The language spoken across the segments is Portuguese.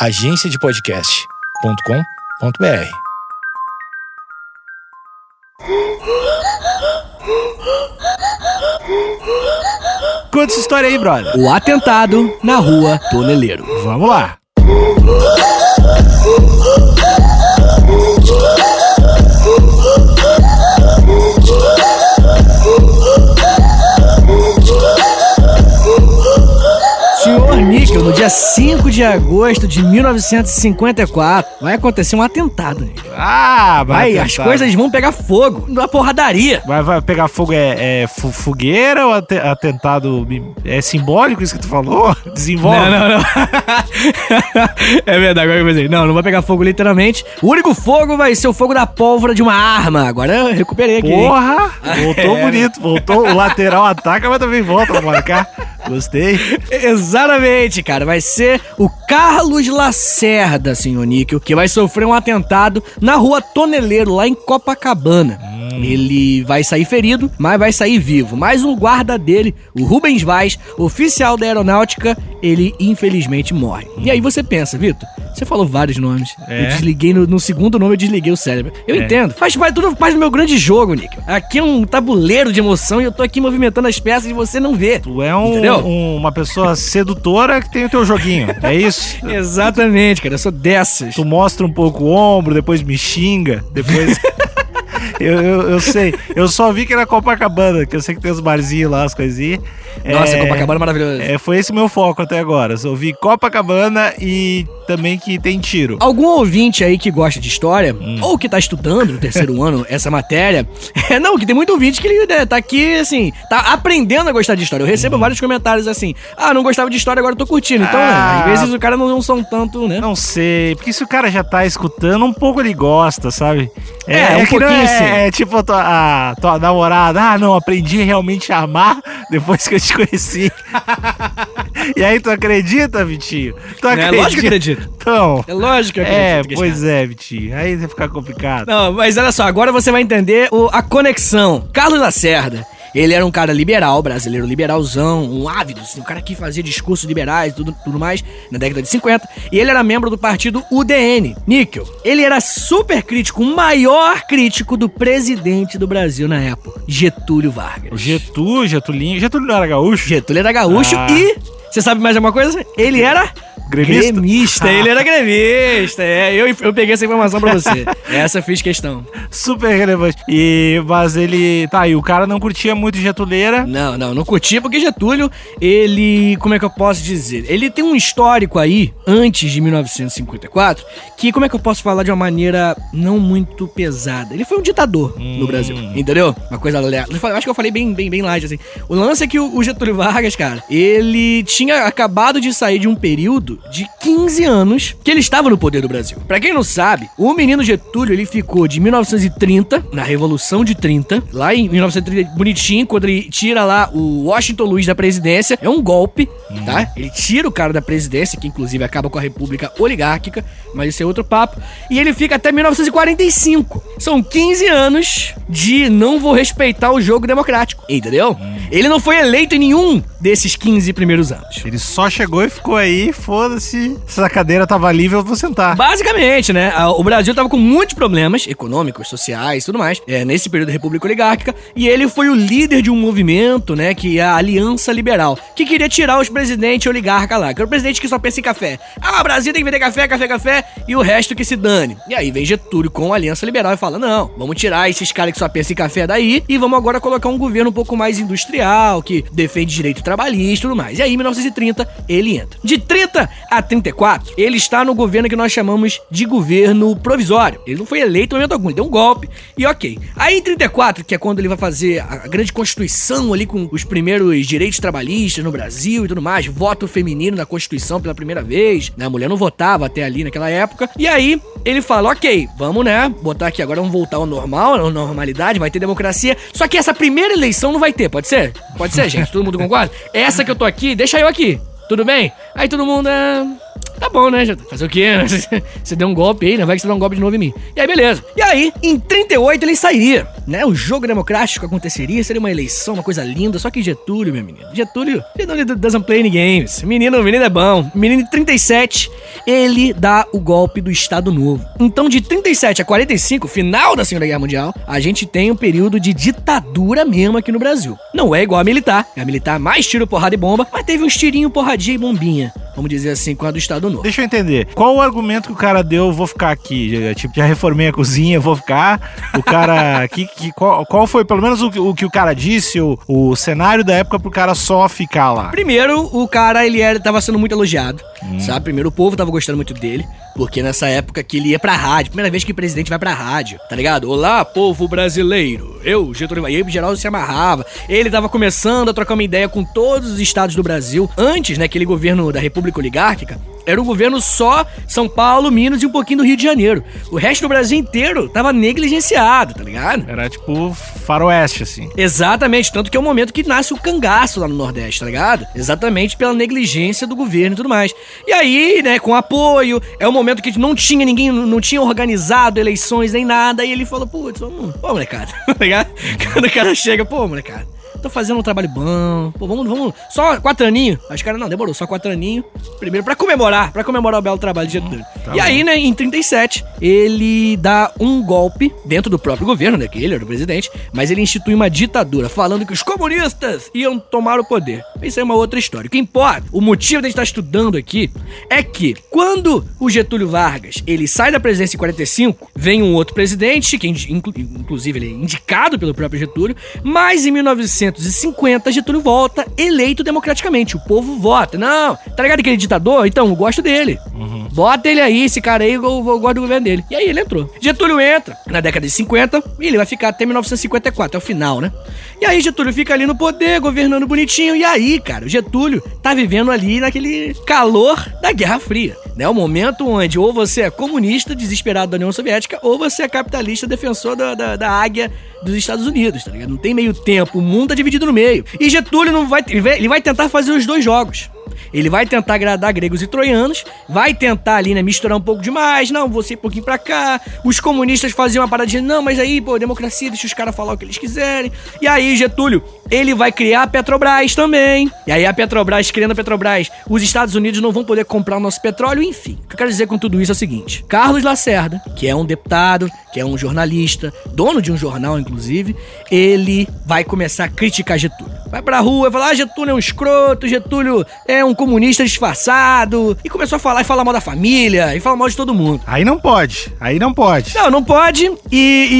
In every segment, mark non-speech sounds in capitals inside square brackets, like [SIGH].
agenciadepodcast.com.br. Conta essa história aí, brother. O atentado na rua Toneleiro. Vamos lá. Níquel, no dia 5 de agosto de 1954, vai acontecer um atentado, Níquel. Ah, Vai, vai as coisas vão pegar fogo na porradaria. Vai, vai pegar fogo é, é fogueira ou ate- atentado é simbólico isso que tu falou? [LAUGHS] Desenvolve. Não, não, não. [LAUGHS] é verdade, agora eu pensei. Não, não vai pegar fogo literalmente. O único fogo vai ser o fogo da pólvora de uma arma. Agora eu recuperei aqui. hein? Porra! [LAUGHS] Voltou É. bonito. Voltou. O lateral ataca, mas também volta pra marcar. Gostei. Exatamente, cara. Vai ser o Carlos Lacerda, senhor Níquel, que vai sofrer um atentado na rua Toneleiro, lá em Copacabana. Ele vai sair ferido, mas vai sair vivo. Mas o guarda dele, o Rubens Vaz, oficial da aeronáutica, ele infelizmente morre. E aí você pensa, Vitor, você falou vários nomes. É. Eu desliguei no, no segundo nome, eu desliguei o cérebro. Eu É. entendo. Faz parte, tudo parte do meu grande jogo, Níquel. Aqui é um tabuleiro de emoção e eu tô aqui movimentando as peças e você não vê. Tu é um- um- uma pessoa sedutora que tem o teu joguinho. É isso? [LAUGHS] Exatamente, cara. Eu sou dessas. Tu mostra um pouco o ombro, depois me xinga, depois. [LAUGHS] eu, eu, eu sei. Eu só vi que era Copacabana, que eu sei que tem os barzinhos lá, as coisinhas. Nossa, É, Copacabana é maravilhoso. É, foi esse o meu foco até agora. Só vi Copacabana e também que tem tiro. Algum ouvinte aí que gosta de história, Hum. ou que tá estudando no terceiro ano essa matéria, [LAUGHS] é, não, que tem muito ouvinte que ele né, tá aqui, assim, tá aprendendo a gostar de história. Eu recebo Hum. vários comentários assim, ah, não gostava de história, agora eu tô curtindo. Então, né, Ah. às vezes o cara não, não são tanto, né? Não sei, porque se o cara já tá escutando, um pouco ele gosta, sabe? É, um que não pouquinho é, sim. É tipo a tua, a tua namorada, ah, não, aprendi realmente a amar depois que eu te conheci. [LAUGHS] e aí, tu acredita, Vitinho? Tu É lógico que acredito. Então, É lógico que eu é, acredito. pois é, Vitinho. Aí vai ficar complicado. Não, mas olha só, agora você vai entender o- a conexão. Carlos Lacerda. Ele era um cara liberal, brasileiro liberalzão, um ávido, assim, um cara que fazia discursos liberais e tudo, tudo mais na década de 50. E ele era membro do partido UDN. Níquel. Ele era super crítico, o maior crítico do presidente do Brasil na época, Getúlio Vargas. O Getúlio, Getulinho. Getúlio não era gaúcho? Getúlio era gaúcho Ah. e. Você sabe mais alguma coisa? Ele era. Gremista? Gremista, ele era gremista. É, eu, eu peguei essa informação pra você. [LAUGHS] Essa eu fiz questão. Super relevante. E, mas ele. Tá, e o cara não curtia muito Getuleira. Não, não, não curti porque Getúlio, ele, como é que eu posso dizer? Ele tem um histórico aí, antes de 1954, que como é que eu posso falar de uma maneira não muito pesada? Ele foi um ditador no Brasil, entendeu? Uma coisa le- eu acho que eu falei bem, bem, bem light, assim. O lance é que o Getúlio Vargas, cara, ele tinha acabado de sair de um período de 15 anos que ele estava no poder do Brasil. Pra quem não sabe, o menino Getúlio, ele ficou de 1930, na Revolução de 30, lá em 1930, bonitinho, quando ele tira lá o Washington Luiz da presidência, é um golpe, tá? Ele tira o cara da presidência, que inclusive acaba com a república oligárquica, mas isso é outro papo, e ele fica até 1945. São 15 anos de não vou respeitar o jogo democrático, entendeu? Ele não foi eleito em nenhum desses 15 primeiros anos. Ele só chegou e ficou aí, foda-se. Se a cadeira tava livre, eu vou sentar. Basicamente, né? O Brasil tava com muitos problemas econômicos, sociais tudo mais, é, nesse período da República Oligárquica, e ele foi o líder de um movimento, né, que é a Aliança Liberal, que queria tirar os presidentes oligarcas lá, que era o presidente que só pensa em café. Ah, o Brasil tem que vender café, café, café, e o resto que se dane. E aí vem Getúlio com a Aliança Liberal e fala: não, vamos tirar esses caras que só pensam em café daí, e vamos agora colocar um governo um pouco mais industrial, que defende direito trabalhista e tudo mais. E aí, em 1930, ele entra. De 30 a 34, ele está no governo que nós chamamos de governo provisório. Ele não foi eleito em momento algum, ele deu um golpe e ok. Aí em 34, que é quando ele vai fazer a grande constituição ali com os primeiros direitos trabalhistas no Brasil e tudo mais, voto feminino na Constituição pela primeira vez, né? A mulher não votava até ali naquela época. E aí ele fala, ok, vamos né, botar aqui agora, vamos voltar ao normal, à normalidade, vai ter democracia. Só que essa primeira eleição não vai ter, pode ser? Pode ser, gente, todo mundo concorda? Essa que eu tô aqui, deixa eu aqui. Tudo bem? Aí todo mundo. é, Tá bom, né? Getúlio? Fazer o quê? [LAUGHS] Você deu um golpe aí, né? Vai que você dá um golpe de novo em mim. E aí, beleza. E aí, em 38 ele sairia, né? O jogo democrático aconteceria, seria uma eleição, uma coisa linda. Só que Getúlio, meu menino, Getúlio, Getúlio doesn't play any games. Menino, menino é bom. Menino de 37, ele dá o golpe do Estado Novo. Então, de 37 a 45, final da Segunda Guerra Mundial, a gente tem um período de ditadura mesmo aqui no Brasil. Não é igual a militar. A militar mais tiro, porrada e bomba, mas teve uns tirinho, porradinha e bombinha. Vamos dizer assim, com a do Estado Novo. Deixa eu entender. Qual o argumento que o cara deu? Vou ficar aqui. Tipo, já reformei a cozinha, vou ficar. O cara. [LAUGHS] que, que, qual, qual foi, pelo menos, o, que- o que o cara disse, o, o cenário da época pro cara só ficar lá? Primeiro, o cara, ele era, tava sendo muito elogiado, sabe? Primeiro, o povo tava gostando muito dele, porque nessa época que ele ia pra rádio, primeira vez que o presidente vai pra rádio, tá ligado? Olá, povo brasileiro, eu, Getúlio Vargas, geral se amarrava, ele tava começando a trocar uma ideia com todos os estados do Brasil, antes, né, aquele governo da República Oligárquica, era um governo só São Paulo, Minas e um pouquinho do Rio de Janeiro. O resto do Brasil inteiro tava negligenciado, tá ligado? Era tipo faroeste, assim. Exatamente, tanto que é o momento que nasce o cangaço lá no Nordeste, tá ligado? Exatamente pela negligência do governo e tudo mais. E aí, né, com apoio, é o momento que não tinha ninguém, não tinha organizado eleições nem nada, e ele falou, putz, vamos, pô, molecada, [LAUGHS] tá ligado? Quando o cara chega, pô, molecada. Tô fazendo um trabalho bom. Pô, vamos, vamos. Só quatro aninhos. Aí os caras, não, demorou, só quatro aninhos. Primeiro, pra comemorar, pra comemorar o belo trabalho de Getúlio. tá e aí, né, em 37, ele dá um golpe dentro do próprio governo, né, que ele era o presidente, mas ele institui uma ditadura, falando que os comunistas iam tomar o poder. Isso é uma outra história. O que importa, o motivo de a gente estar estudando aqui, é que quando o Getúlio Vargas, ele sai da presidência em 45, vem um outro presidente, que inclu- inclusive ele é indicado pelo próprio Getúlio, mas em 1950 Getúlio volta eleito democraticamente. O povo vota. Não, tá ligado aquele ditador? Então, eu gosto dele. Bota ele aí, esse cara aí, eu, eu gosto do governo dele. E aí ele entrou. Getúlio entra na década de 50 e ele vai ficar até 1954, é o final, né? E aí Getúlio fica ali no poder, governando bonitinho. E aí, cara, o Getúlio tá vivendo ali naquele calor da Guerra Fria. Né? O momento onde ou você é comunista, desesperado da União Soviética, ou você é capitalista, defensor da, da, da águia dos Estados Unidos, tá ligado? Não tem meio tempo, o mundo tá dividido no meio. E Getúlio não vai, ele vai- tentar fazer os dois jogos. Ele vai tentar agradar gregos e troianos, vai tentar ali, né, misturar um pouco demais, não, você um pouquinho pra cá. Os comunistas faziam uma paradinha, não, mas aí, pô, democracia, deixa os caras falar o que eles quiserem. E aí, Getúlio, ele vai criar a Petrobras também. E aí a Petrobras, criando a Petrobras, os Estados Unidos não vão poder comprar o nosso petróleo, enfim. O que eu quero dizer com tudo isso é o seguinte: Carlos Lacerda, que é um deputado, que é um jornalista, dono de um jornal, inclusive, ele vai começar a criticar Getúlio. Vai pra rua e falar: ah, Getúlio é um escroto, Getúlio é um comunista disfarçado. E começou a falar e falar mal da família, e falar mal de todo mundo. Aí não pode. Aí não pode. Não, não pode, e,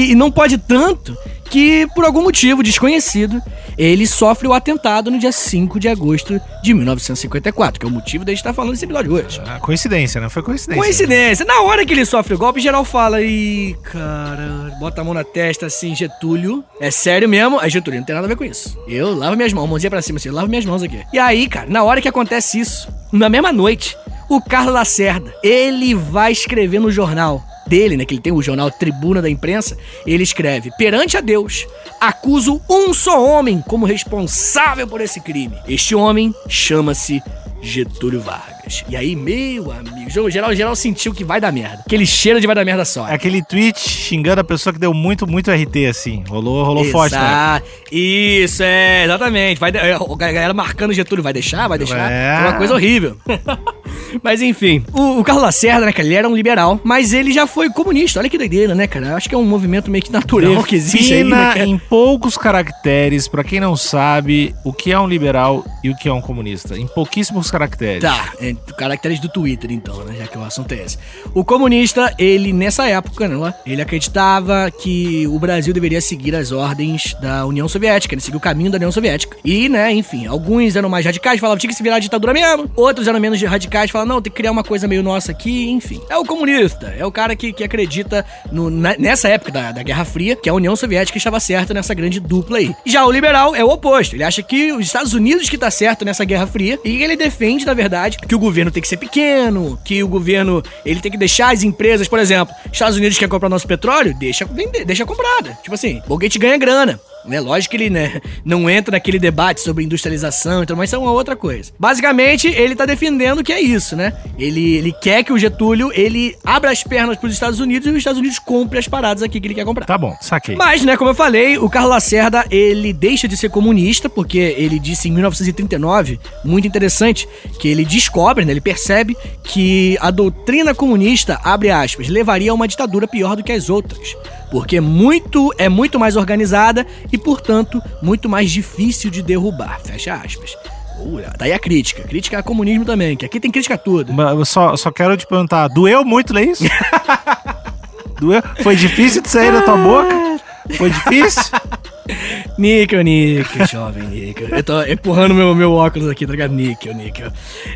e- e não pode tanto que, por algum motivo desconhecido, ele sofre o atentado no dia 5 de agosto de 1954, que é o motivo de estar falando desse episódio hoje. Ah, Coincidência, né? Foi coincidência. Coincidência. Na hora que ele sofre o golpe, geral fala, ih, cara, bota a mão na testa assim, Getúlio. É sério mesmo? Aí Getúlio, não tem nada a ver com isso. Eu lavo minhas mãos, mãozinha pra cima assim, eu lavo minhas mãos aqui. E aí, cara, na hora que acontece isso, na mesma noite, o Carlos Lacerda, ele vai escrever no jornal dele, né, que ele tem o jornal Tribuna da Imprensa, ele escreve: "Perante a Deus, acuso um só homem como responsável por esse crime. Este homem chama-se Getúlio Vargas. E aí, meu amigo, geral, geral sentiu que vai dar merda. Aquele cheiro de vai dar merda só. Aquele tweet xingando a pessoa que deu muito, muito RT, assim. Rolou, rolou forte, né? Isso, é, exatamente. Vai, de- é, a galera marcando Getúlio, vai deixar, vai deixar. É. É uma coisa horrível. [LAUGHS] mas enfim, o, o Carlos Lacerda, né, cara, ele era um liberal, mas ele já foi comunista. Olha que doideira, né, cara? Acho que é um movimento meio que natural que existe aí, né, Defina cara? em poucos caracteres, pra quem não sabe, o que é um liberal e o que é um comunista. Em pouquíssimos caracteres. Tá, é, caracteres do Twitter, então, né? Já que o assunto é esse. O comunista, ele, nessa época, né? Ele acreditava que o Brasil deveria seguir as ordens da União Soviética, ele seguir o caminho da União Soviética. E, né, enfim, alguns eram mais radicais, falavam tinha que se virar a ditadura mesmo. Outros eram menos radicais, falavam, não, tem que criar uma coisa meio nossa aqui, enfim. É o comunista, é o cara que, que acredita no- na- nessa época da, da Guerra Fria, que a União Soviética estava certa nessa grande dupla aí. Já o liberal é o oposto, ele acha que os Estados Unidos que tá certo nessa Guerra Fria, e ele defende, na verdade, que o governo tem que ser pequeno, que o governo, ele tem que deixar as empresas, por exemplo, Estados Unidos quer comprar nosso petróleo, deixa vender, deixa comprada. Tipo assim, o Gate ganha grana. Né? Lógico que ele né, não entra naquele debate sobre industrialização, então, mas isso é uma outra coisa. Basicamente, ele tá defendendo que é isso, né? Ele, ele quer que o Getúlio ele abra as pernas pros Estados Unidos e os Estados Unidos compre as paradas aqui que ele quer comprar. Tá bom, saquei. Mas, né, como eu falei, o Carlos Lacerda, ele deixa de ser comunista, porque ele disse em 1939, muito interessante, que ele descobre, né, ele percebe que a doutrina comunista, abre aspas, levaria a uma ditadura pior do que as outras. Porque muito é muito mais organizada e, portanto, muito mais difícil de derrubar. Fecha aspas. Daí a crítica. Crítica a comunismo também, que aqui tem crítica a tudo. Eu só, só quero te perguntar, doeu muito ler isso? [LAUGHS] doeu? Foi difícil de sair da tua boca? Foi difícil? [LAUGHS] Níquel, níquel, jovem níquel. Eu tô empurrando meu, meu óculos aqui, tá ligado? Níquel, níquel.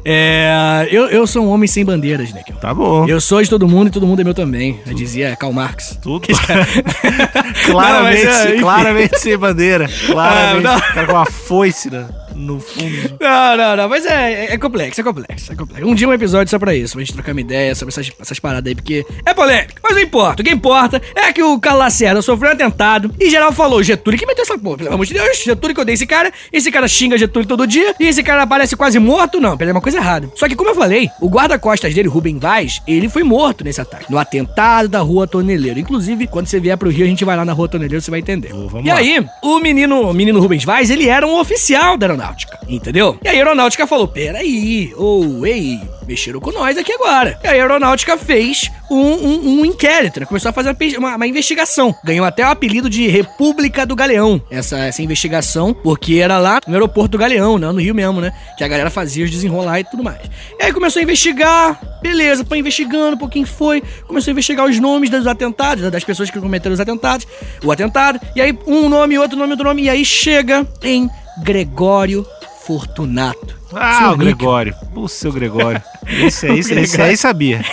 É, eu, eu sou um homem sem bandeiras, níquel. Tá bom. Eu sou de todo mundo e todo mundo é meu também. Eu dizia Karl Marx. Tudo. [LAUGHS] [LAUGHS] claramente, Não, mas, é, claramente sem bandeira. Claramente. Ah, não. cara com uma foice na- no fundo. Não, não, não, mas é, é complexo, é complexo, é complexo. Um dia um episódio só pra isso, pra gente trocar uma ideia sobre essas, essas paradas aí, porque é polêmico. Mas não importa, o que importa é que o Carlos Lacerda sofreu um atentado e geral falou, Getúlio que meteu essa porra, pelo amor de Deus, Getúlio que eu dei esse cara, esse cara xinga Getúlio todo dia e esse cara aparece quase morto, não, peraí, é uma coisa errada. Só que como eu falei, o guarda-costas dele, Rubem Vaz, ele foi morto nesse ataque, no atentado da Rua Toneleiro. Inclusive, quando você vier pro Rio, a gente vai lá na Rua Toneleiro, você vai entender. Vamos e lá. aí, o menino, o menino Rubens Vaz, ele era um oficial da aeronáutica, entendeu? E a aeronáutica falou: peraí, ou ei, mexeram com nós aqui agora. E a aeronáutica fez um, um- um inquérito, né? Começou a fazer uma, uma- investigação. Ganhou até o apelido de República do Galeão, essa, essa investigação, porque era lá no aeroporto do Galeão, né? No Rio mesmo, né? Que a galera fazia os desenrolar e tudo mais. E aí começou a investigar, beleza, foi investigando, um pouquinho foi, começou a investigar os nomes dos atentados, das pessoas que cometeram os atentados, o atentado, e aí um nome, outro nome, outro nome, e aí chega em Gregório Fortunato. Ah, Senhor o Gregório. O seu Gregório. [LAUGHS] Esse aí, esse aí sabia.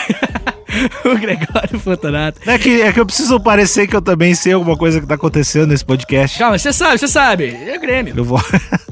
[LAUGHS] o Gregório Fortunato. É que, é que eu preciso parecer que eu também sei alguma coisa que tá acontecendo nesse podcast. Calma, você sabe, você sabe. É Grêmio. Eu vou,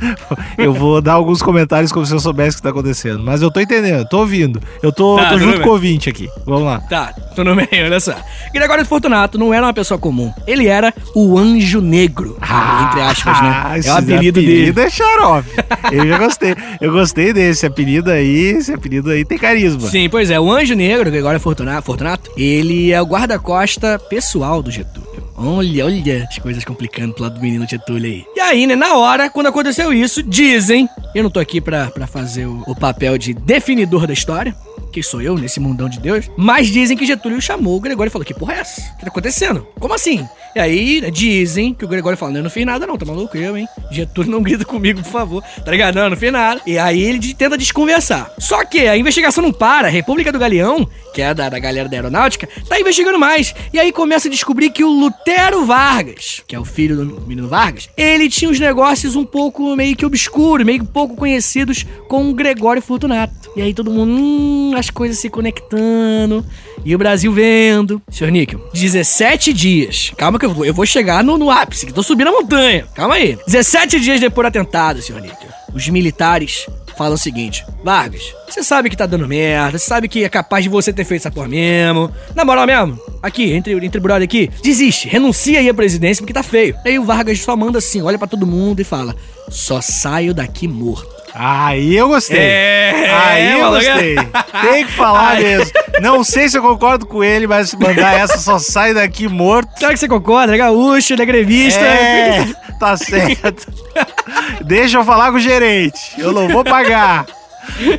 [LAUGHS] eu vou dar alguns comentários como se eu soubesse o que tá acontecendo. Mas eu tô entendendo, tô ouvindo. Eu tô, Tá, tô junto com o ouvinte aqui. Vamos lá. Tá, tô no meio, olha só. Gregório Fortunato não era uma pessoa comum. Ele era o Anjo Negro. entre aspas, né? Ah, [LAUGHS] É o apelido dele. apelido é xarope. Eu já gostei. Eu gostei desse apelido aí. Esse apelido aí tem carisma. Sim, pois é, o Anjo Negro, Gregório Fortunato, Fortunato ele é o guarda-costa pessoal do Getúlio. Olha, olha as coisas complicando pro lado do menino Getúlio aí. E aí, né, na hora, quando aconteceu isso, dizem, eu não tô aqui pra, pra fazer o, o papel de definidor da história, que sou eu nesse mundão de Deus, mas dizem que Getúlio chamou o Gregório e falou, que porra é essa? O que tá acontecendo? Como assim? E aí, né, dizem que o Gregório falou, eu não fiz nada não, tá maluco eu, hein? Getúlio não [LAUGHS] grita comigo, por favor. Tá ligado? Não, eu não fiz nada. E aí ele tenta desconversar. Só que a investigação não para, a República do Galeão, que é da, da galera da aeronáutica, tá investigando mais. E aí começa a descobrir que o Lutero Vargas, que é o filho do menino Vargas, ele tinha uns negócios um pouco meio que obscuros, meio que pouco conhecidos com o Gregório Fortunato. E aí todo mundo, hum, as coisas se conectando. E o Brasil vendo. Senhor Níquel, 17 dias. Calma que eu vou, eu vou chegar no, no ápice, que tô subindo a montanha. Calma aí. 17 dias depois do atentado, senhor Níquel. Os militares falam o seguinte: Vargas, você sabe que tá dando merda, você sabe que é capaz de você ter feito essa porra mesmo. Na moral mesmo, aqui, entre, entre brother aqui, desiste, renuncia aí à presidência porque tá feio. Aí o Vargas só manda assim, olha pra todo mundo e fala: só saio daqui morto. Aí eu gostei. É, Aí eu maluco. gostei. Tem que falar [LAUGHS] mesmo. Não sei se eu concordo com ele, mas mandar essa só sai daqui morto. Será que você concorda? É gaúcho, ele é grevista. É, [LAUGHS] tá certo. [LAUGHS] Deixa eu falar com o gerente. Eu não vou pagar.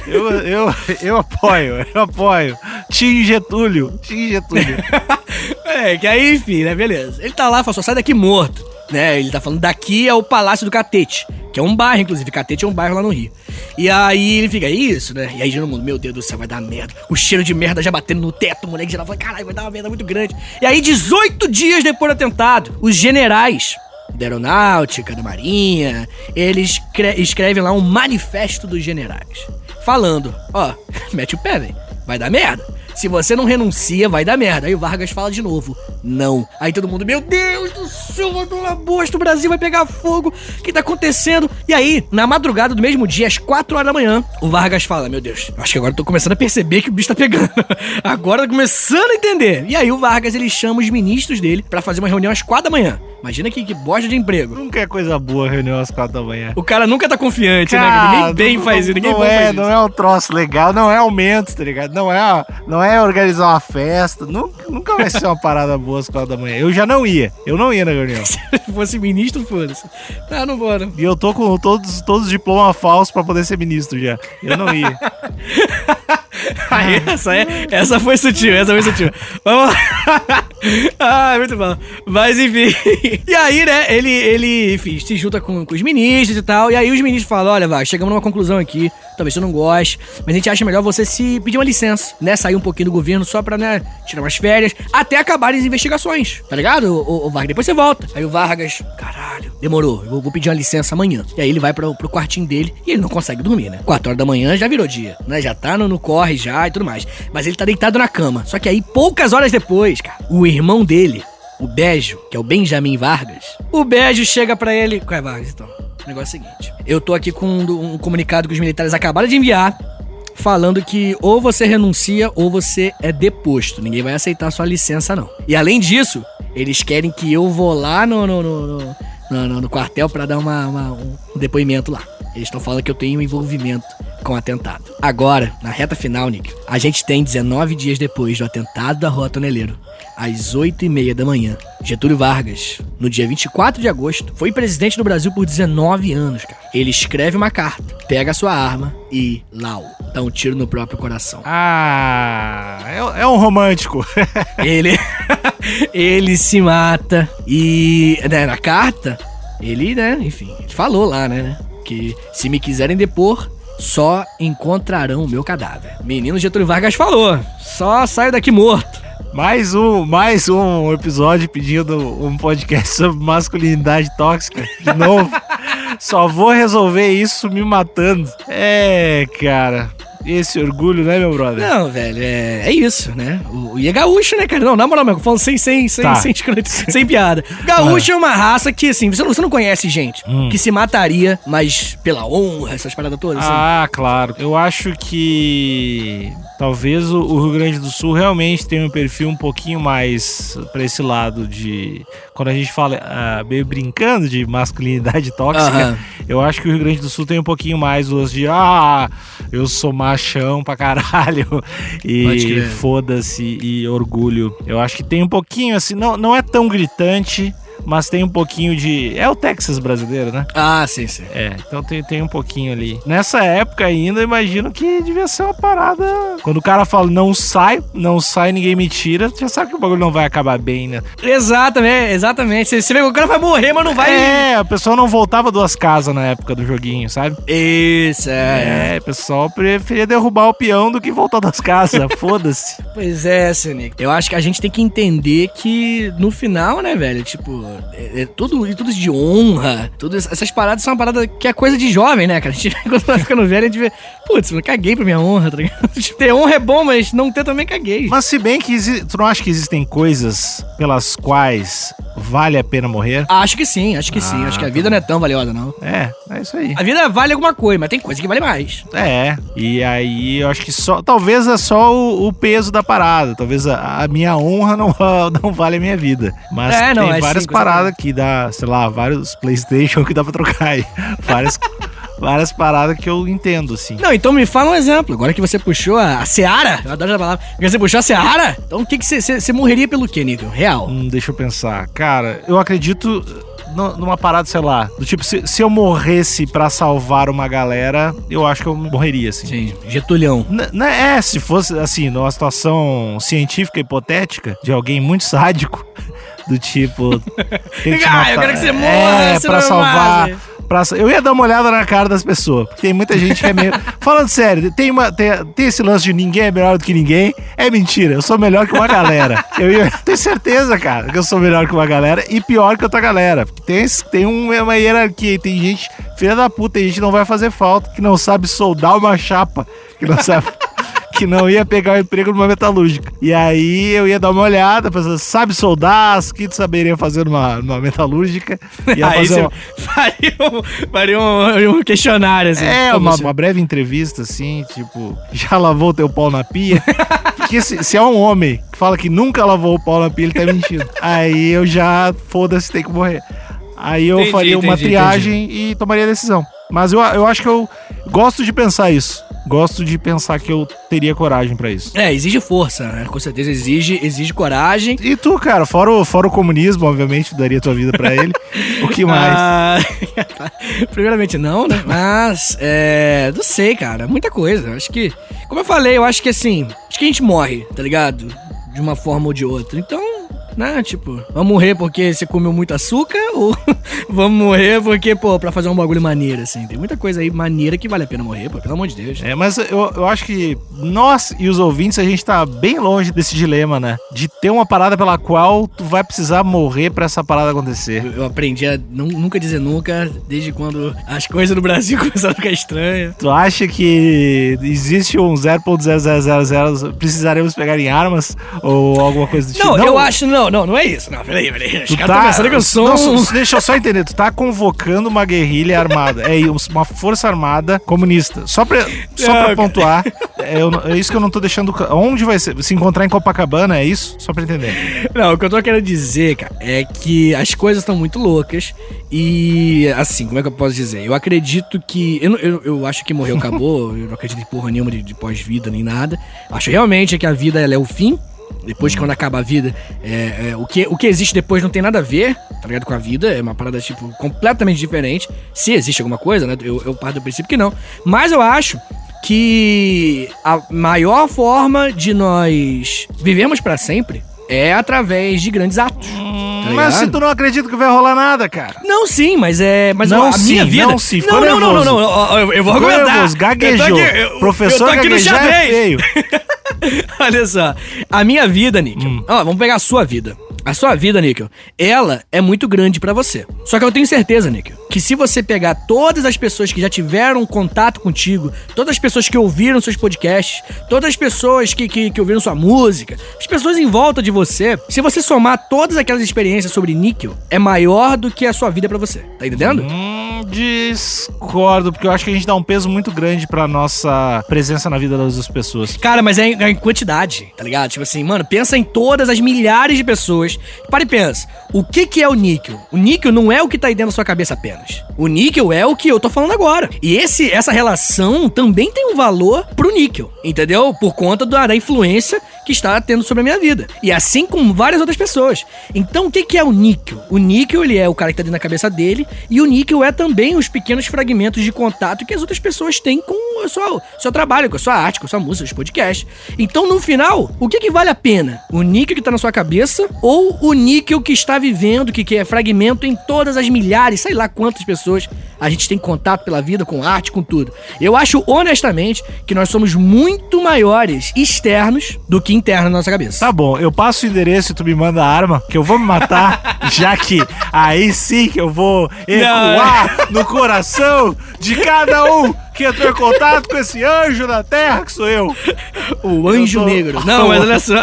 Eu, eu, eu apoio, eu apoio. Tim Getúlio. Tim Getúlio. [LAUGHS] É, que aí, enfim, né, beleza. Ele tá lá, fala, só sai daqui morto. Né, ele tá falando, daqui é o Palácio do Catete, que é um bairro, inclusive. Catete é um bairro lá no Rio. E aí ele fica, "É isso, né? E aí todo mundo, meu Deus do céu, vai dar merda. O cheiro de merda já batendo no teto, o moleque geral fala, caralho, vai dar uma merda muito grande. E aí, 18 dias depois do atentado, os generais da aeronáutica, da marinha, eles cre- escrevem lá um manifesto dos generais. Falando, ó, [LAUGHS] mete o pé, velho. Vai dar merda. Se você não renuncia, vai dar merda. Aí o Vargas fala de novo, não. Aí todo mundo, meu Deus do céu, vai uma bosta, o Brasil vai pegar fogo, o que tá acontecendo? E aí, na madrugada do mesmo dia, às 4 horas da manhã, o Vargas fala, meu Deus, acho que agora eu tô começando a perceber que o bicho tá pegando. [LAUGHS] agora tá começando a entender. E aí o Vargas, ele chama os ministros dele pra fazer uma reunião às 4 da manhã. Imagina que, que bosta de emprego. Nunca é coisa boa reunião às quatro da manhã. O cara nunca tá confiante, né? Cara, Ninguém bem não- faz isso, ninguém não é, faz isso. não é um troço legal, não é aumento, tá ligado? Não é, não é organizar uma festa, nunca, nunca vai ser uma parada boa às quatro da manhã. Eu já não ia, eu não ia na reunião. [LAUGHS] Se fosse ministro, foda-se. Não, não vou, não. E eu tô com todos, todos os diplomas falsos pra poder ser ministro já. Eu não ia. [LAUGHS] Aí, essa, é, essa foi sutil, essa foi sutil. Vamos lá. [LAUGHS] ah, muito bom. Mas enfim. E aí, né, ele, ele enfim, se junta com, com os ministros e tal. E aí os ministros falam: olha, vai, chegamos numa conclusão aqui. Talvez você não goste, mas a gente acha melhor você se pedir uma licença, né? Sair um pouquinho do governo só pra, né, tirar umas férias, até acabarem as investigações, tá ligado, o, o Vargas? Depois você volta. Aí o Vargas, caralho, demorou, eu vou, vou pedir uma licença amanhã. E aí ele vai pro, pro quartinho dele e ele não consegue dormir, né? 4 horas da manhã já virou dia, né? Já tá no, no corre já e tudo mais. Mas ele tá deitado na cama. Só que aí, poucas horas depois, cara, o irmão dele, o Bejo, que é o Benjamin Vargas, o Bejo chega pra ele. Qual é, Vargas, então? O negócio é o seguinte: eu tô aqui com um, um comunicado que os militares acabaram de enviar. Falando que ou você renuncia ou você é deposto. Ninguém vai aceitar sua licença, não. E além disso, eles querem que eu vou lá no, no, no, no, no- quartel pra dar uma, uma- um depoimento lá. Eles estão falando que eu tenho envolvimento com o atentado. Agora, na reta final, Nick, a gente tem 19 dias depois do atentado da Rua Toneleiro, às 8 e meia da manhã. Getúlio Vargas, no dia 24 de agosto, foi presidente do Brasil por 19 anos, cara. Ele escreve uma carta, pega a sua arma e, lau, dá um tiro no próprio coração. Ah, é, é um romântico. [LAUGHS] Ele, [LAUGHS] ele se mata e né, na carta ele, né, enfim, ele falou lá, né, que se me quiserem depor, só encontrarão o meu cadáver. Menino Getúlio Vargas falou, só saio daqui morto. Mais um, mais um episódio pedindo um podcast sobre masculinidade tóxica. De novo. [LAUGHS] Só vou resolver isso me matando. É, cara. Esse orgulho, né, meu brother? Não, velho, é, é isso, né? O, o e é gaúcho, né, cara? Não, na moral, mesmo, falando sem, sem, sem, Tá. sem, sem piada. [LAUGHS] Gaúcho é uma raça que, assim, você não, você não conhece gente Hum. que se mataria, mas pela honra, essas paradas todas, assim. Ah, claro. Eu acho que talvez o, o Rio Grande do Sul realmente tenha um perfil um pouquinho mais pra esse lado de. Quando a gente fala ah, meio brincando de masculinidade [LAUGHS] tóxica, Aham. eu acho que o Rio Grande do Sul tem um pouquinho mais os de ah, eu sou machão pra caralho [LAUGHS] e foda-se e orgulho. Eu acho que tem um pouquinho assim, não, não é tão gritante, mas tem um pouquinho de. É o Texas brasileiro, né? Ah, sim, sim. É, então tem, tem um pouquinho ali. Nessa época ainda, imagino que devia ser uma parada. Quando o cara fala não sai, não sai, ninguém me tira, já sabe que o bagulho não vai acabar bem, né? Exatamente, exatamente. Você, você vê que o cara vai morrer, mas não vai. É, a pessoa não voltava duas casas na época do joguinho, sabe? Isso, é. É, o pessoal preferia derrubar o peão do que voltar das casas. [LAUGHS] Foda-se. Pois é, seu Nick. Eu acho que a gente tem que entender que no final, né, velho? Tipo, é, é tudo, e tudo de honra. Tudo, essas paradas são uma parada que é coisa de jovem, né, cara? A gente, [LAUGHS] quando vai ficando velho, a gente vê, putz, eu caguei pra minha honra, tá ligado? [LAUGHS] Tipo, Ter honra é bom, mas não ter também caguei. Mas se bem que exi- tu não acha que existem coisas pelas quais vale a pena morrer? Acho que sim, acho que sim. Ah, Acho que a tá vida não é tão valiosa, não. É, é isso aí. A vida vale alguma coisa, mas tem coisa que vale mais. É, e aí eu acho que só. Talvez é só o, o peso da parada. Talvez a, a minha honra não, [LAUGHS] não vale a minha vida. Mas É, não, tem é várias sim, coisa paradas que dá, sei lá, vários PlayStation que dá pra trocar aí. [LAUGHS] Várias, várias paradas que eu entendo, assim. Não, então me fala um exemplo. Agora que você puxou a, a Seara, eu adoro essa palavra. Agora você puxou a Seara, então o que você, morreria pelo quê, Nico? Real. Hum, deixa eu pensar. Cara, eu acredito nu- numa parada, sei lá, do tipo, se, se eu morresse pra salvar uma galera, eu acho que eu morreria, assim. Sim, Getulhão. N- né, é, se fosse assim, numa situação científica hipotética de alguém muito sádico, do tipo. [LAUGHS] Tem te Ah, eu quero que você morra, É, você pra não salvar. pra eu ia dar uma olhada na cara das pessoas. Porque tem muita gente que é meio. [LAUGHS] Falando sério, tem, uma, tem, tem esse lance de ninguém é melhor do que ninguém. É mentira, eu sou melhor que uma galera. Eu ia ter certeza, cara, que eu sou melhor que uma galera e pior que outra galera. Porque tem, tem um- uma hierarquia, tem gente, filha da puta, tem gente que não vai fazer falta, que não sabe soldar uma chapa, que não sabe. Que não ia pegar o emprego numa metalúrgica. E aí eu ia dar uma olhada, pensando, sabe soldar? O que tu saberia fazer numa, numa metalúrgica? Ia [LAUGHS] Aí fazer uma, faria, um, faria um, um questionário, assim. é, uma, uma breve entrevista, assim, tipo, já lavou teu pau na pia? [LAUGHS] Porque se, se é um homem que fala que nunca lavou o pau na pia, ele tá mentindo. Aí eu já, foda-se, tem que morrer. Aí eu Entendi, faria uma entendi, triagem e tomaria a decisão. Mas eu, eu acho que eu gosto de pensar isso. Gosto de pensar que eu teria coragem pra isso. É, exige força, né? Com certeza exige, exige coragem. E tu, cara, fora o, fora o comunismo, obviamente, daria tua vida pra ele. o que mais? Ah, [LAUGHS] primeiramente não, né? Mas, é. Não sei, cara. Muita coisa. Acho que. Como eu falei, eu acho que assim. Acho que a gente morre, tá ligado? De uma forma ou de outra. Então. Né, tipo, vamos morrer porque você comeu muito açúcar [LAUGHS] ou vamos morrer porque, pô, pra fazer um bagulho maneiro, assim. Tem muita coisa aí maneira que vale a pena morrer, pô, pelo amor de Deus. É, mas eu, eu acho que nós e os ouvintes, a gente tá bem longe desse dilema, né? De ter uma parada pela qual tu vai precisar morrer pra essa parada acontecer. Eu, eu aprendi a nu- nunca dizer nunca desde quando as coisas no Brasil [LAUGHS] começaram a ficar estranhas. Tu acha que existe um 0.0000, precisaremos pegar em armas ou alguma coisa do tipo? Não, eu acho. Não, não, não é isso. Não, peraí, peraí. Os caras estão pensando que eu sou não, um. Deixa eu só entender, tu tá convocando uma guerrilha armada. É uma força armada comunista. Só pra, só Não, pra cara. pontuar, é, eu não- é isso que eu não tô deixando. Onde vai ser? Se encontrar em Copacabana, é isso? Só pra entender. Não, o que eu tô querendo dizer, cara, é que as coisas estão muito loucas. E, assim, como é que eu posso dizer? Eu acredito que. Eu, não- eu, eu acho que morreu, acabou. eu não acredito em porra nenhuma de, de pós-vida nem nada. Acho realmente que a vida ela é o fim. Depois, quando acaba a vida, é, é, o, que, o que existe depois não tem nada a ver, tá ligado? Com a vida. É uma parada, tipo, completamente diferente. Se existe alguma coisa, né? Eu, eu parto do princípio que não. Mas eu acho que a maior forma de nós vivermos pra sempre é através de grandes atos. tá Mas se tu não acredita que vai rolar nada, cara. Não, sim, mas é. Mas Não, a sim, minha vida. não, sim, não, não, não, não, não, Eu, eu vou Ficou argumentar. nervoso, gaguejou. Eu tô aqui, eu- Professor eu tô aqui no é xadrez. feio. [LAUGHS] Olha só. A minha vida, Níquel. Hum. Ó, vamos pegar a sua vida. A sua vida, Níquel, ela é muito grande pra você. Só que eu tenho certeza, Níquel, que se você pegar todas as pessoas que já tiveram contato contigo, todas as pessoas que ouviram seus podcasts, todas as pessoas que, que, que ouviram sua música, as pessoas em volta de você, se você somar todas aquelas experiências sobre Níquel, é maior do que a sua vida pra você. Tá entendendo? Hum, discordo, porque eu acho que a gente dá um peso muito grande pra nossa presença na vida das outras pessoas. Cara, mas é em, é em quantidade, tá ligado? Tipo assim, mano, pensa em todas as milhares de pessoas. Para e pensa, o que que é o níquel? O níquel não é o que tá aí dentro da sua cabeça apenas. O níquel é o que eu tô falando agora. E esse, essa relação também tem um valor pro níquel, entendeu? Por conta da, da influência que está tendo sobre a minha vida. E assim com várias outras pessoas. Então, o que que é o níquel? O níquel, ele é o cara que tá dentro da cabeça dele, e o níquel é também os pequenos fragmentos de contato que as outras pessoas têm com o seu, seu trabalho, com a sua arte, com a sua música, os podcasts. Então, no final, o que que vale a pena? O níquel que tá na sua cabeça ou o níquel que está vivendo, que, que é fragmento em todas as milhares, sei lá quantas pessoas a gente tem contato pela vida, com arte, com tudo. Eu acho, honestamente, que nós somos muito maiores externos do que internos na nossa cabeça. Tá bom, eu passo o endereço e tu me manda a arma, que eu vou me matar, [LAUGHS] já que aí sim que eu vou ecoar no coração de cada um que entrou em contato com esse anjo da terra que sou eu. O anjo Eu tô- negro. [LAUGHS] Não, mas olha só.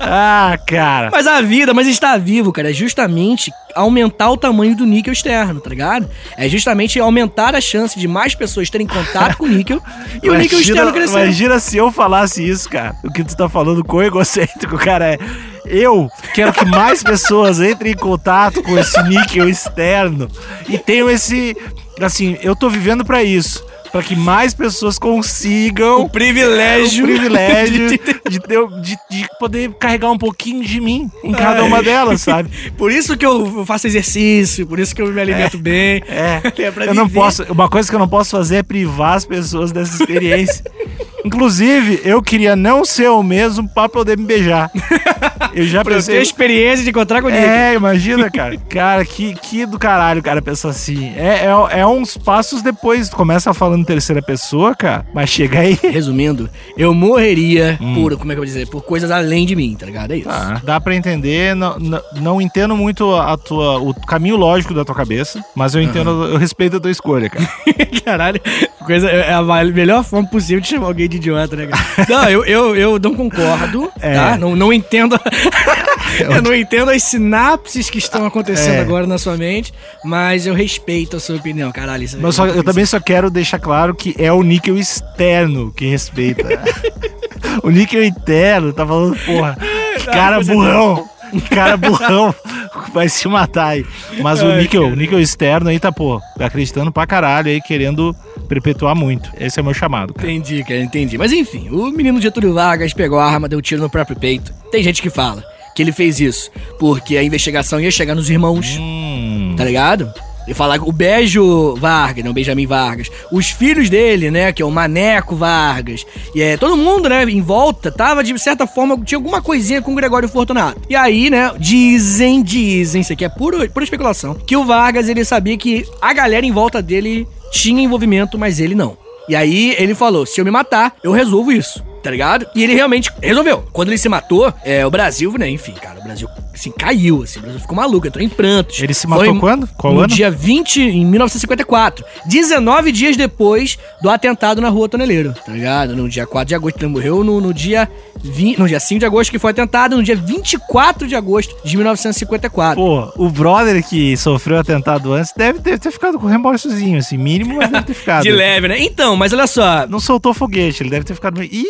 Ah, cara. Mas a vida, mas estar vivo, cara, é justamente aumentar o tamanho do níquel externo, tá ligado? É justamente aumentar a chance de mais pessoas terem contato com o níquel [LAUGHS] e o níquel externo crescer. imagina se eu falasse isso, cara. O que tu tá falando com egocêntrico, [LAUGHS] cara, é. Eu quero que mais pessoas entrem em contato com esse níquel externo e tenham esse. Assim, eu tô vivendo pra isso. Pra que mais pessoas consigam O privilégio. o privilégio de- de, ter- de- de poder carregar um pouquinho de mim em cada uma delas, sabe? [LAUGHS] Por isso que eu faço exercício, por isso que eu me alimento bem. É, [LAUGHS] É eu não viver. posso. Uma coisa que eu não posso fazer é privar as pessoas dessa experiência. [LAUGHS] Inclusive, eu queria não ser o mesmo pra poder me beijar. Eu já Pra eu ter pensei. experiência de encontrar com o Nick. É, imagina, [LAUGHS] cara. Cara, que, que do caralho, cara, pensar assim. É, é, é uns passos depois. Tu começa falando em terceira pessoa, cara, mas chega aí. [LAUGHS] Resumindo, eu morreria por, como é que eu vou dizer, por coisas além de mim, tá ligado? É isso. Hum. Tá, dá pra entender. Não, não, não entendo muito a tua, o caminho lógico da tua cabeça, mas eu entendo, eu respeito a tua escolha, cara. [LAUGHS] Caralho, coisa, é a melhor forma possível de chamar alguém de idiota, né, cara? Não, eu, eu, eu não concordo, É. tá? Não, não entendo. [LAUGHS] eu não entendo as sinapses que estão acontecendo É. agora na sua mente, mas eu respeito a sua opinião, caralho. Isso é Mas só- eu também só quero deixar claro que é o níquel externo que respeita. [LAUGHS] o níquel interno tá falando, porra, [LAUGHS] que cara burrão. Que cara burrão vai se matar aí. Mas o Ai, níquel, cara. o níquel externo aí tá, pô, acreditando pra caralho aí, querendo perpetuar muito. Esse é o meu chamado, cara. Entendi, cara, entendi. Mas enfim, o menino Getúlio Vargas pegou a arma, deu um tiro no próprio peito. Tem gente que fala que ele fez isso porque a investigação ia chegar nos irmãos, Hum. tá ligado? E falar o Bejo Vargas, não Benjamin Vargas, os filhos dele, né, que é o Maneco Vargas, e é todo mundo, né, em volta, tava de certa forma, tinha alguma coisinha com o Gregório Fortunato. E aí, né, dizem, dizem, isso aqui é puro, pura especulação, que o Vargas, ele sabia que a galera em volta dele tinha envolvimento, mas ele não. E aí ele falou: se eu me matar, eu resolvo isso, tá ligado? E ele realmente resolveu. Quando ele se matou, é, o Brasil, né, enfim, cara, o Brasil assim, caiu, assim, o Brasil ficou maluco, entrou em prantos. Ele se matou Foi quando? Qual no ano? dia 20, em 1954. 19 dias depois do atentado na Rua Toneleiro, tá ligado? No dia 4 de agosto. Ele morreu no, no dia 20, no dia 5 de agosto que foi atentado, no dia 24 de agosto de 1954. Pô, o brother que sofreu atentado antes deve ter, ter ficado com remorsozinho, assim, mínimo, mas deve ter ficado. de leve, né? Então, mas olha só. Não soltou foguete, ele deve ter ficado meio. Ih,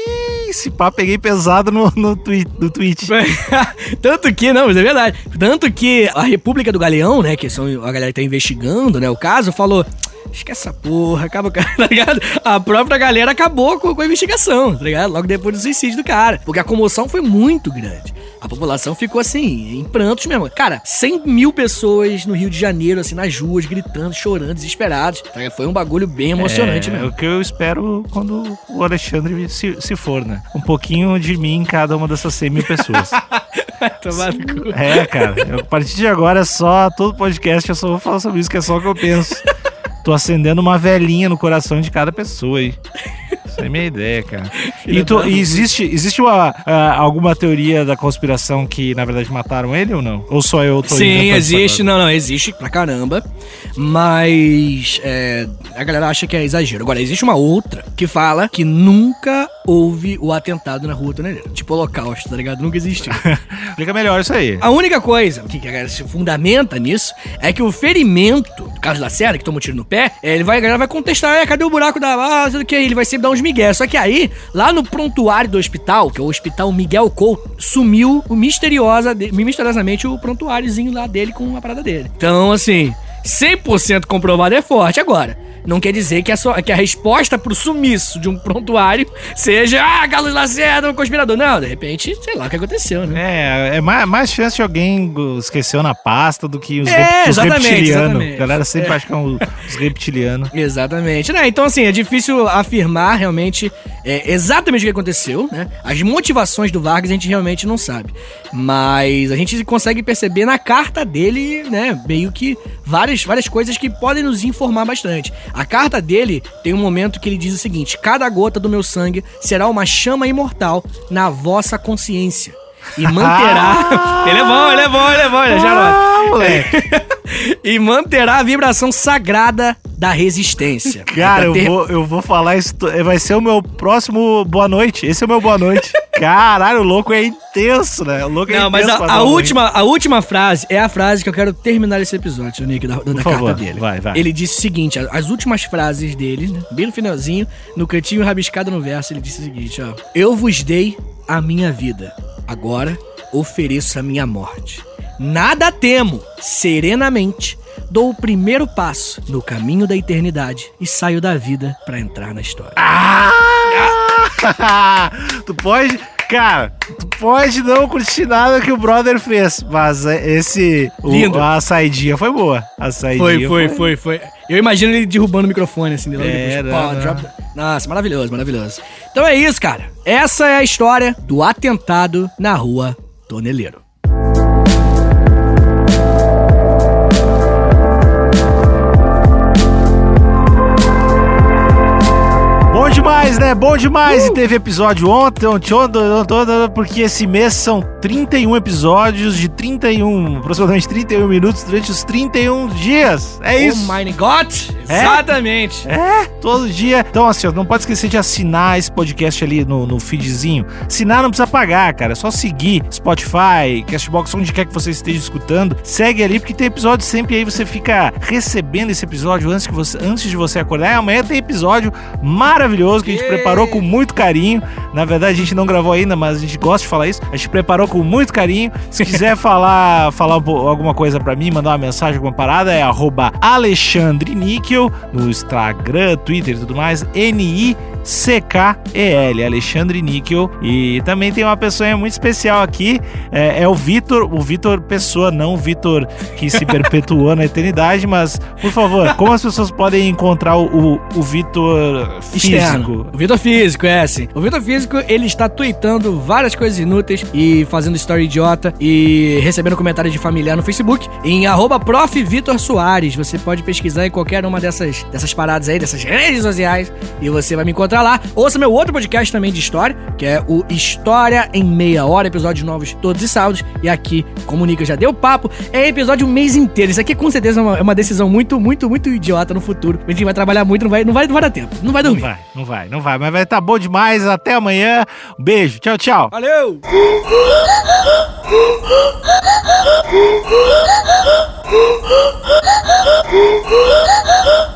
esse pá, peguei pesado no, no, tweet, no tweet. [LAUGHS] Tanto que, não, mas é verdade. Tanto que a República do Galeão, né, que são a galera que tá investigando, né, o caso, falou. Esquece essa porra, acaba, com a-", [LAUGHS] tá ligado? A própria galera acabou com, com a investigação, tá ligado? Logo depois do suicídio do cara. Porque a comoção foi muito grande. A população ficou assim, em prantos mesmo. Cara, 100 mil pessoas no Rio de Janeiro, assim, nas ruas, gritando, chorando, desesperados. Tá? Foi um bagulho bem emocionante é, mesmo. o que eu espero quando o Alexandre se, se for, né? Um pouquinho de mim em cada uma dessas 100 mil pessoas. [LAUGHS] Tomar no cu. é, cara. eu- a partir de agora é só. Todo podcast eu só vou falar sobre isso, que é só o que eu penso. [LAUGHS] Tô acendendo uma velhinha no coração de cada pessoa aí. Essa é a minha ideia, cara. [LAUGHS] E, tu- e existe, existe uma, alguma teoria da conspiração que, na verdade, mataram ele ou não? Ou só eu tô Sim, isso existe, não, não, existe pra caramba. Mas é, a galera acha que é exagero. Agora, existe uma outra que fala que nunca houve o atentado na rua Toneleira. Tipo holocausto, tá ligado? Nunca existiu. [LAUGHS] Explica melhor isso aí. A única coisa que a galera se fundamenta nisso é que o ferimento do Carlos Lacerda, que tomou um tiro no pé, é, ele vai, a galera vai contestar, é, cadê o buraco da. Ah, sei o que, ele vai sempre dar uns migué. Só que aí, lá no prontuário do hospital, que é o Hospital Miguel Couto, sumiu o misteriosa, misteriosamente o prontuáriozinho lá dele com a parada dele. Então, assim, 100% comprovado é forte. Agora, não quer dizer que a, que a resposta pro sumiço de um prontuário seja, ah, Carlos Lacerda, um conspirador. Não, de repente, sei lá o que aconteceu, né? É, é mais, mais chance de alguém esqueceu na pasta do que os, É, rep- os reptilianos. A galera sempre acha que é um- os reptilianos. [LAUGHS] Exatamente. Né? Então, assim, é difícil afirmar realmente é, exatamente o que aconteceu, né? As motivações do Vargas a gente realmente não sabe. Mas a gente consegue perceber na carta dele, né? Meio que várias, várias coisas que podem nos informar bastante. A carta dele tem um momento que ele diz o seguinte: Cada gota do meu sangue será uma chama imortal na vossa consciência. E [LAUGHS] manterá. ele é bom, ele é bom, ele é bom, ele é. Ah, moleque. [LAUGHS] e manterá a vibração sagrada da resistência. Cara, Pra eu ter- vou, eu vou falar isso. Vai ser o meu próximo boa noite. Esse é o meu boa noite. [LAUGHS] Caralho, o louco é intenso, né? O louco é Não, mas intenso a, pra a um última, a última frase é a frase que eu quero terminar esse episódio, Nick, da, da carta favor, dele. vai, vai. Ele disse o seguinte: a- as últimas frases dele, né, bem no finalzinho, no cantinho rabiscado no verso, ele disse o seguinte: ó. Eu vos dei a minha vida, agora ofereço a minha morte. Nada temo, serenamente dou o primeiro passo no caminho da eternidade e saio da vida pra entrar na história. Ah! [LAUGHS] tu pode. Cara, tu pode não curtir nada que o brother fez, mas é, esse. o- Lindo. a saidinha foi boa. A saidinha Foi, foi, foi, foi. Eu imagino ele derrubando o microfone, assim, logo É, depois. drop- Nossa, maravilhoso, maravilhoso. Então é isso, cara. Essa é a história do atentado na rua toneleiro. Demais, né? Bom demais. E teve episódio ontem, ontem, ontem, ontem, ontem, porque esse mês são 31 episódios de 31, aproximadamente 31 minutos durante os 31 dias. É isso. Oh my God! É? Exatamente. É, todo dia. Então, assim, ó, não pode esquecer de assinar esse podcast ali no, no feedzinho. Assinar não precisa pagar, cara. É só seguir Spotify, Castbox, onde quer que você esteja escutando. Segue ali, porque tem episódio sempre aí. Você fica recebendo esse episódio antes, que você, antes de você acordar. E amanhã tem episódio maravilhoso que a gente preparou com muito carinho. Na verdade, a gente não gravou ainda, mas a gente gosta de falar isso. A gente preparou com muito carinho. Se quiser [LAUGHS] falar, falar um alguma coisa pra mim, mandar uma mensagem, alguma parada, é arroba Alexandre Níquel no Instagram, Twitter e tudo mais. N-I-C-K-E-L, Alexandre Níquel. E também tem uma pessoa muito especial aqui, é, é o Vitor, o Vitor Pessoa, não o Vitor que se [LAUGHS] perpetuou na eternidade, mas, por favor, como as pessoas podem encontrar o, o, o Vitor físico? Externo. O Vitor Físico, é assim. O Vitor Físico, ele está tweetando várias coisas inúteis e fazendo story idiota e recebendo comentários de familiar no Facebook em arroba prof. Vitor Soares. Você pode pesquisar em qualquer uma dessas, dessas paradas aí, dessas redes sociais e você vai me encontrar lá. Ouça meu outro podcast também de história, que é o História em Meia Hora, episódios novos todos os sábados. E aqui, Nico já deu papo, é episódio o mês inteiro. Isso aqui com certeza é uma, é uma decisão muito, muito, muito idiota no futuro. A gente vai trabalhar muito, não vai, não vai, não vai dar tempo. Não vai Não dormir. vai, não vai, não vai, mas vai estar bom demais. Até amanhã. Um beijo, tchau, tchau. Valeu! [LAUGHS]